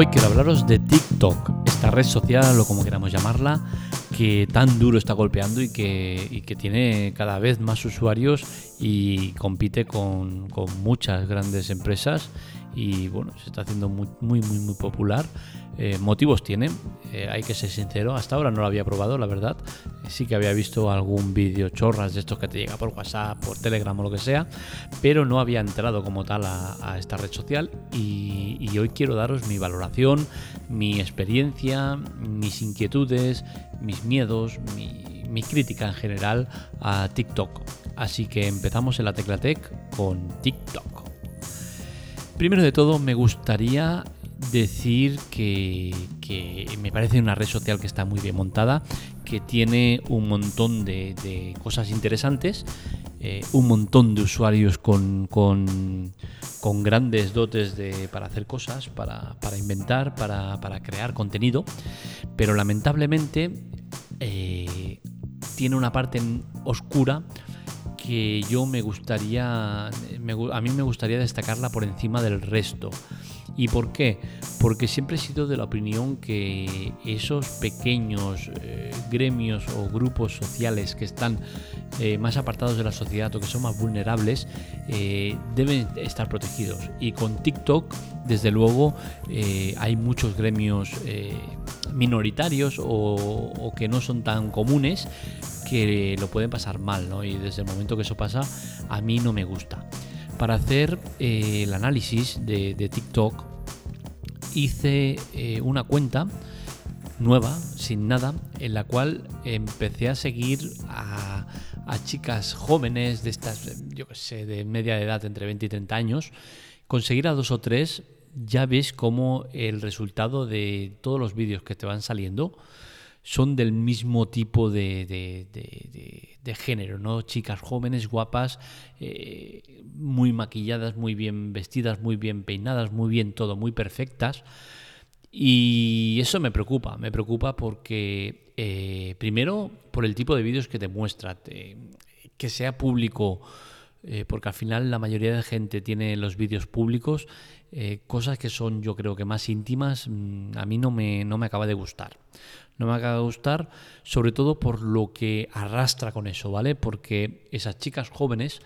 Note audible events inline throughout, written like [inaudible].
Hoy quiero hablaros de TikTok, esta red social o como queramos llamarla, que tan duro está golpeando y que, tiene cada vez más usuarios y compite con, con muchas grandes empresas y bueno, se está haciendo muy, muy, muy, muy popular. Eh, motivos tiene, eh, hay que ser sincero, hasta ahora no lo había probado, la verdad. Sí que había visto algún vídeo chorras de estos que te llega por WhatsApp, por Telegram o lo que sea, pero no había entrado como tal a, esta red social y, hoy quiero daros mi valoración, mi experiencia, mis inquietudes, mis miedos, mi, mi crítica en general a TikTok. Así que empezamos en la Teclatec con TikTok. Primero de todo, me gustaría decir que, me parece una red social que está muy bien montada, que tiene un montón de, cosas interesantes, eh, un montón de usuarios con, grandes dotes para hacer cosas, para, inventar, para, crear contenido, pero lamentablemente eh, tiene una parte oscura que yo me gustaría, a mí me gustaría destacarla por encima del resto. ¿Y por qué? Porque siempre he sido de la opinión que esos pequeños eh, gremios o grupos sociales que están eh, más apartados de la sociedad o que son más vulnerables eh, deben estar protegidos. Y con TikTok, desde luego, hay muchos gremios minoritarios o, que no son tan comunes que lo pueden pasar mal, ¿no? Y desde el momento que eso pasa, a mí no me gusta. Para hacer eh, el análisis de, TikTok, hice eh, una cuenta nueva, sin nada, en la cual empecé a seguir a, chicas jóvenes de estas, yo sé, de media edad, entre 20 y 30 años, conseguir a dos o tres, ya ves cómo el resultado de todos los vídeos que te van saliendo son del mismo tipo de, de, género, ¿no? Chicas jóvenes, guapas, eh, muy maquilladas, muy bien vestidas, muy bien peinadas, muy bien todo, muy perfectas. Y eso me preocupa, me preocupa porque, eh, primero, por el tipo de vídeos que te muestra, que sea público eh, porque al final la mayoría de gente tiene los vídeos públicos, eh, cosas que son yo creo que más íntimas, mm, a mí no me, no me acaba de gustar. No me acaba de gustar, sobre todo por lo que arrastra con eso, ¿vale? Porque esas chicas jóvenes,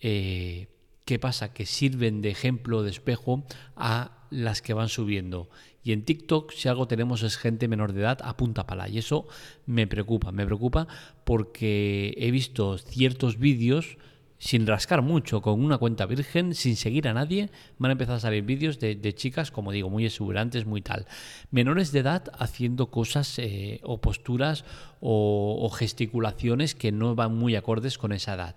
eh, ¿qué pasa? Que sirven de ejemplo, de espejo a las que van subiendo. Y en TikTok, si algo tenemos es gente menor de edad a punta pala. Y eso me preocupa, me preocupa porque he visto ciertos vídeos sin rascar mucho, con una cuenta virgen, sin seguir a nadie, van a empezar a salir vídeos de, chicas, como digo, muy exuberantes, muy tal. Menores de edad haciendo cosas eh, o posturas o, gesticulaciones que no van muy acordes con esa edad.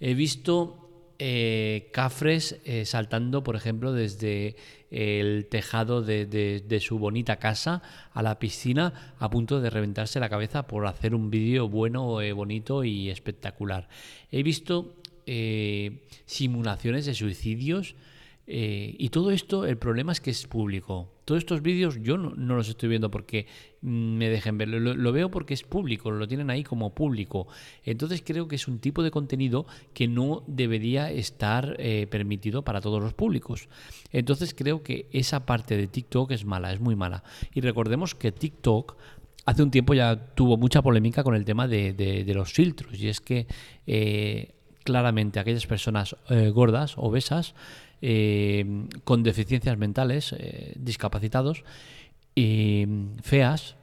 He visto eh, cafres eh, saltando, por ejemplo, desde el tejado de, de, su bonita casa a la piscina a punto de reventarse la cabeza por hacer un vídeo bueno, bonito y espectacular. He visto eh, simulaciones de suicidios. Eh, y todo esto, el problema es que es público. Todos estos vídeos yo no, los estoy viendo porque me dejen ver, lo, veo porque es público, lo tienen ahí como público. Entonces creo que es un tipo de contenido que no debería estar eh, permitido para todos los públicos. Entonces creo que esa parte de TikTok es mala, es muy mala. Y recordemos que TikTok hace un tiempo ya tuvo mucha polémica con el tema de, los filtros. Y es que claramente aquellas personas eh, gordas, obesas, eh, con deficiencias mentales, eh, discapacitados, y feas,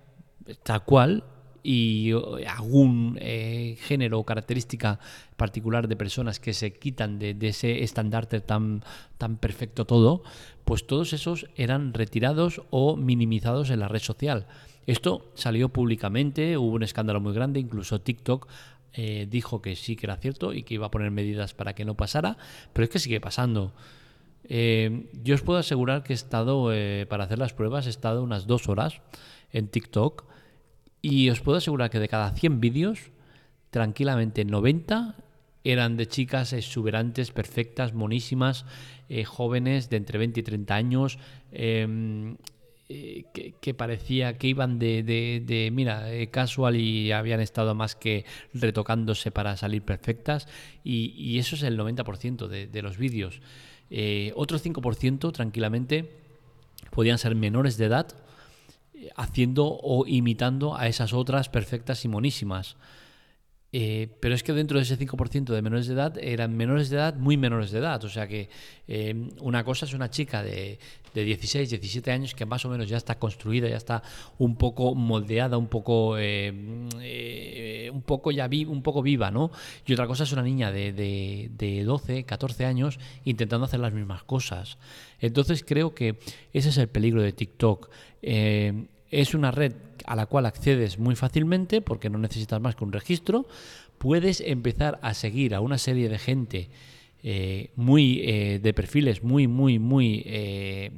tal cual, y algún género o característica particular de personas que se quitan de, ese estandarte tan, tan perfecto todo, pues todos esos eran retirados o minimizados en la red social. Esto salió públicamente, hubo un escándalo muy grande, incluso TikTok eh, dijo que sí que era cierto y que iba a poner medidas para que no pasara, pero es que sigue pasando. Eh, yo os puedo asegurar que he estado, eh, para hacer las pruebas, he estado unas dos horas en TikTok y os puedo asegurar que de cada 100 vídeos, tranquilamente 90 eran de chicas exuberantes, perfectas, monísimas, jóvenes de entre 20 y 30 años, em, eh, que, parecía que iban de, de, mira, eh, casual y habían estado más que retocándose para salir perfectas y, eso es el 90% de, de los vídeos. Eh, otro 5% tranquilamente podían ser menores de edad haciendo o imitando a esas otras perfectas y monísimas. Eh, pero es que dentro de ese 5% de menores de edad eran menores de edad, muy menores de edad. O sea que eh, una cosa es una chica de, de, 16, 17 años que más o menos ya está construida, ya está un poco moldeada, un poco, eh, un poco ya un poco viva, ¿no? Y otra cosa es una niña de, de, de 12, 14 años intentando hacer las mismas cosas. Entonces creo que ese es el peligro de TikTok. Es una red a la cual accedes muy fácilmente porque no necesitas más que un registro, puedes empezar a seguir a una serie de gente eh, muy eh, de perfiles muy, muy, muy eh,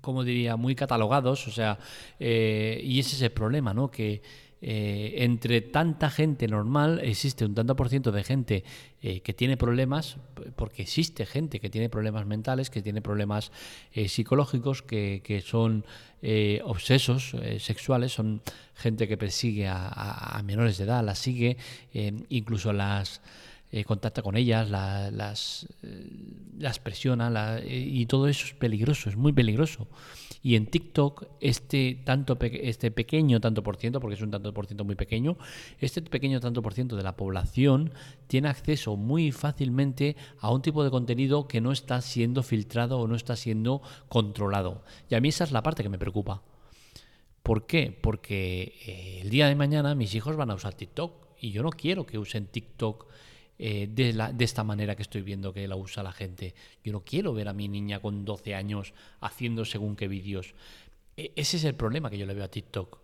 como diría, muy catalogados, o sea, y ese es el problema, ¿no? Que eh, entre tanta gente normal existe un tanto por ciento de gente eh, que tiene problemas, porque existe gente que tiene problemas mentales, que tiene problemas eh, psicológicos, que, son obsesos sexuales, son gente que persigue a, menores de edad, las sigue, incluso las... contacta con ellas, las, las presiona y todo eso es peligroso, es muy peligroso. Y en TikTok, este, tanto este pequeño tanto por ciento, porque es un tanto por ciento muy pequeño, este pequeño tanto por ciento de la población tiene acceso muy fácilmente a un tipo de contenido que no está siendo filtrado o no está siendo controlado. Y a mí esa es la parte que me preocupa. ¿Por qué? Porque eh, el día de mañana mis hijos van a usar TikTok y yo no quiero que usen TikTok eh, de, la, de, esta manera que estoy viendo que la usa la gente. Yo no quiero ver a mi niña con 12 años haciendo según qué vídeos. E, ese es el problema que yo le veo a TikTok.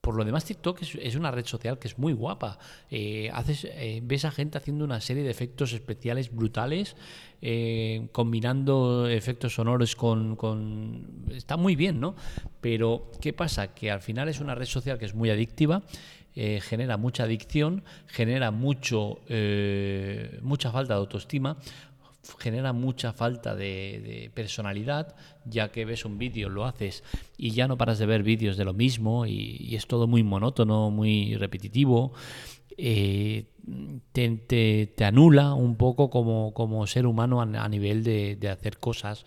Por lo demás, TikTok es, una red social que es muy guapa. Eh, haces, eh, ves a gente haciendo una serie de efectos especiales brutales, combinando efectos sonoros con, con, Está muy bien, ¿no? Pero, ¿qué pasa? Que al final es una red social que es muy adictiva eh, genera mucha adicción, genera mucho, eh, mucha falta de autoestima, genera mucha falta de, personalidad, ya que ves un vídeo, lo haces y ya no paras de ver vídeos de lo mismo y, es todo muy monótono, muy repetitivo. Eh, te, anula un poco como, como ser humano a, nivel de hacer cosas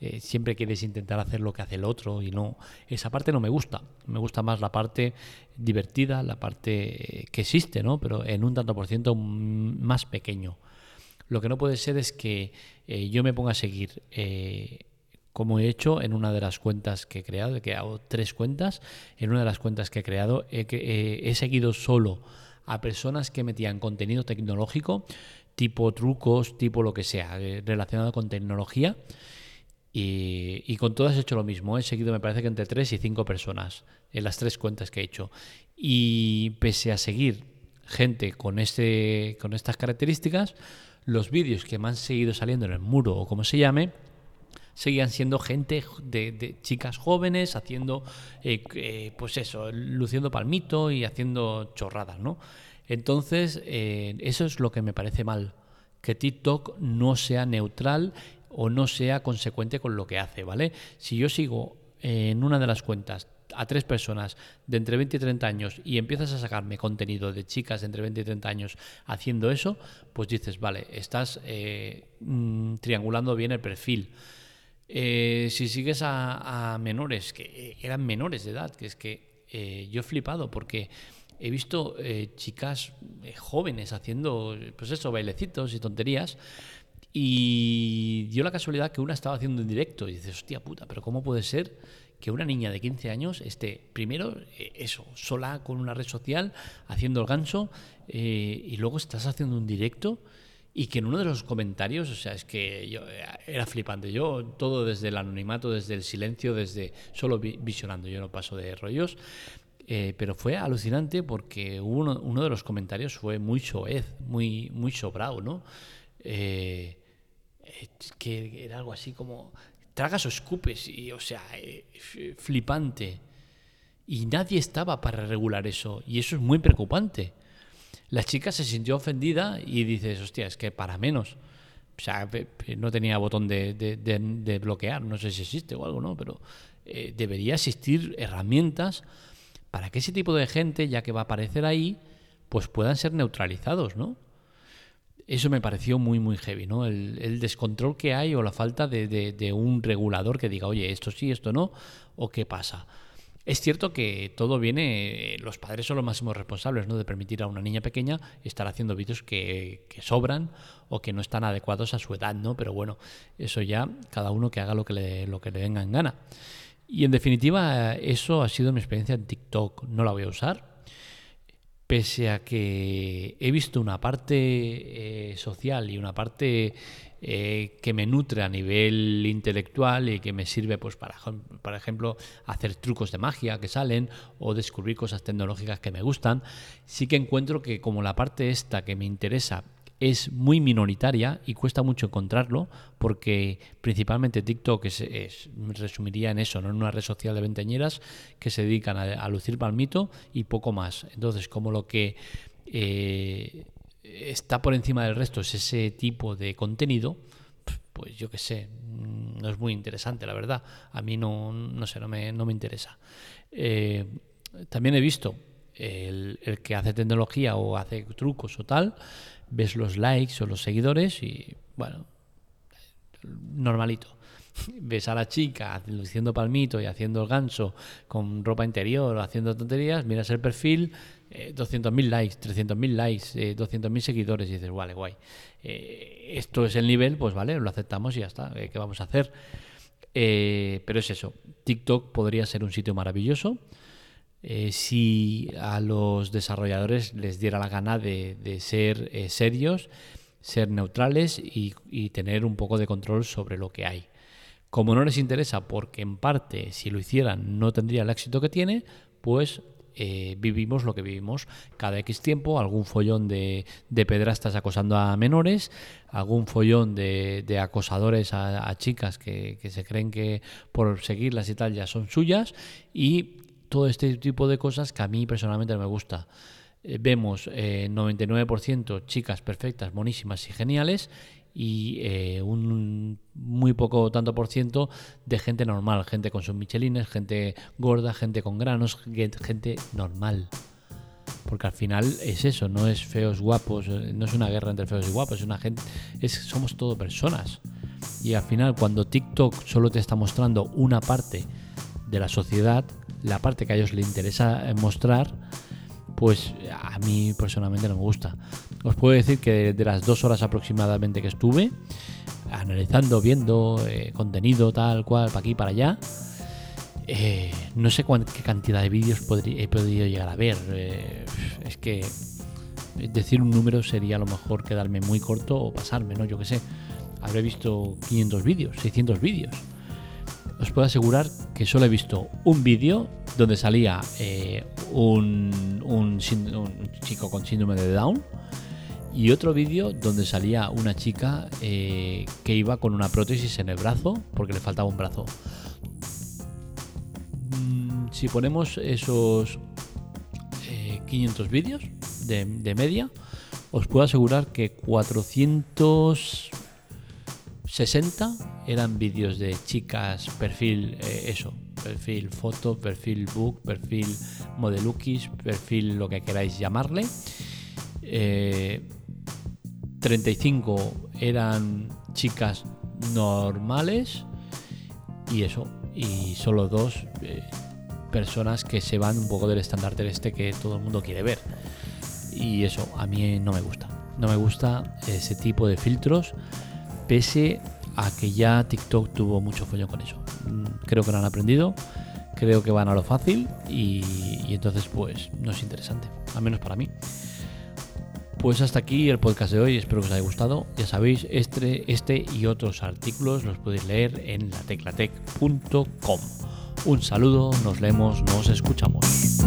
eh, siempre quieres intentar hacer lo que hace el otro y no esa parte no me gusta. Me gusta más la parte divertida la parte que existe no pero en un tanto por ciento más pequeño. Lo que no puede ser es que eh, yo me ponga a seguir eh, como he hecho en una de las cuentas que he creado, he creado tres cuentas, en una de las cuentas que he creado he, he seguido solo a personas que metían contenido tecnológico, tipo trucos, tipo lo que sea, relacionado con tecnología, y, con todas he hecho lo mismo. He seguido, me parece que entre 3 y 5 personas en las tres cuentas que he hecho. Y pese a seguir gente con, este, con estas características, los vídeos que me han seguido saliendo en el muro o como se llame, seguían siendo gente de, chicas jóvenes haciendo, eh, eh, pues eso, luciendo palmito y haciendo chorradas, ¿no? Entonces, eh, eso es lo que me parece mal, que TikTok no sea neutral o no sea consecuente con lo que hace, ¿vale? Si yo sigo en una de las cuentas a tres personas de entre 20 y 30 años y empiezas a sacarme contenido de chicas de entre 20 y 30 años haciendo eso, pues dices, vale, estás eh, mm, triangulando bien el perfil. Eh, si sigues a, menores, que eh, eran menores de edad, que es que yo he flipado porque he visto chicas jóvenes haciendo, pues eso, bailecitos y tonterías y dio la casualidad que una estaba haciendo en directo y dices, hostia puta, pero ¿cómo puede ser que una niña de 15 años esté, primero, eh, eso, sola con una red social, haciendo el ganso, eh, y luego estás haciendo un directo? Y que en uno de los comentarios, o sea, es que yo eh, era flipante. Yo todo desde el anonimato, desde el silencio, desde solo visionando, yo no paso de rollos. pero fue alucinante porque uno, uno de los comentarios fue muy soez, muy, muy sobrado, ¿no? Eh, que era algo así como tragas o escupes, y, o sea, eh, flipante. Y nadie estaba para regular eso, y eso es muy preocupante. La chica se sintió ofendida y dices, hostia, es que para menos. O sea, no tenía botón de, bloquear, no sé si existe o algo, ¿no? Pero eh, debería existir herramientas para que ese tipo de gente, ya que va a aparecer ahí, pues puedan ser neutralizados, ¿no? Eso me pareció muy, muy heavy, ¿no? El, descontrol que hay o la falta de, un regulador que diga, oye, esto sí, esto no, o qué pasa. Es cierto que todo viene, los padres son los máximos responsables, ¿no? De permitir a una niña pequeña estar haciendo vídeos que, sobran o que no están adecuados a su edad, ¿no? Pero bueno, eso ya cada uno que haga lo que le, lo que le venga en gana. Y en definitiva, eso ha sido mi experiencia en TikTok. No la voy a usar, pese a que he visto una parte eh, social y una parte eh, que me nutre a nivel intelectual y que me sirve, pues, para, por ejemplo, hacer trucos de magia que salen o descubrir cosas tecnológicas que me gustan, sí que encuentro que como la parte esta que me interesa es muy minoritaria y cuesta mucho encontrarlo porque principalmente TikTok es, resumiría en eso, ¿no? en una red social de venteñeras que se dedican a, lucir palmito y poco más. Entonces, como lo que eh, está por encima del resto es ese tipo de contenido, pues yo qué sé, mm, no es muy interesante, la verdad. A mí no, no sé, no me, no me interesa. Eh, también he visto el, el que hace tecnología o hace trucos o tal, ves los likes o los seguidores y, bueno, normalito. [laughs] Ves a la chica haciendo palmito y haciendo el ganso con ropa interior o haciendo tonterías, miras el perfil, 200.000 eh, likes, 300.000 likes, eh, 200.000 seguidores y dices, vale, guay. Eh, esto es el nivel, pues vale, lo aceptamos y ya está. Eh, ¿Qué vamos a hacer? pero es eso, TikTok podría ser un sitio maravilloso eh, si a los desarrolladores les diera la gana de, ser eh, serios, ser neutrales y, tener un poco de control sobre lo que hay. Como no les interesa, porque en parte si lo hicieran no tendría el éxito que tiene, pues eh, vivimos lo que vivimos. Cada X tiempo, algún follón de, pedrastas acosando a menores, algún follón de, acosadores a, chicas que, que, se creen que por seguirlas y tal ya son suyas, y todo este tipo de cosas que a mí personalmente me gusta. Eh, vemos 99% eh, chicas perfectas, monísimas y geniales y eh, un muy poco tanto por ciento de gente normal, gente con sus michelines, gente gorda, gente con granos, gente normal. Porque al final es eso, no es feos guapos, no es una guerra entre feos y guapos, es una gente, es, somos todo personas. Y al final cuando TikTok solo te está mostrando una parte de la sociedad, la parte que a ellos les interesa mostrar, pues a mí personalmente no me gusta. Os puedo decir que de las dos horas aproximadamente que estuve analizando, viendo eh, contenido tal cual, para aquí, para allá, eh, no sé qué cantidad de vídeos he podido llegar a ver. Eh, es que decir un número sería a lo mejor quedarme muy corto o pasarme, ¿no? Yo qué sé. Habré visto 500 vídeos, 600 vídeos os puedo asegurar que solo he visto un vídeo donde salía eh, un, chico con síndrome de Down y otro vídeo donde salía una chica eh, que iba con una prótesis en el brazo porque le faltaba un brazo. Mm, si ponemos esos 500 eh, vídeos de, de media, os puedo asegurar que 400 60 eran vídeos de chicas, perfil, eh, eso, perfil foto, perfil book, perfil modelukis, perfil lo que queráis llamarle. 35 eh, eran chicas normales y eso, y solo dos eh, personas que se van un poco del estandarte este que todo el mundo quiere ver. Y eso a mí no me gusta. No me gusta ese tipo de filtros pese a que ya TikTok tuvo mucho follón con eso. Mm, creo que lo han aprendido, creo que van a lo fácil y, entonces pues no es interesante, al menos para mí. Pues hasta aquí el podcast de hoy, espero que os haya gustado. Ya sabéis, este, este y otros artículos los podéis leer en lateclatec.com. Un saludo, nos leemos, nos escuchamos.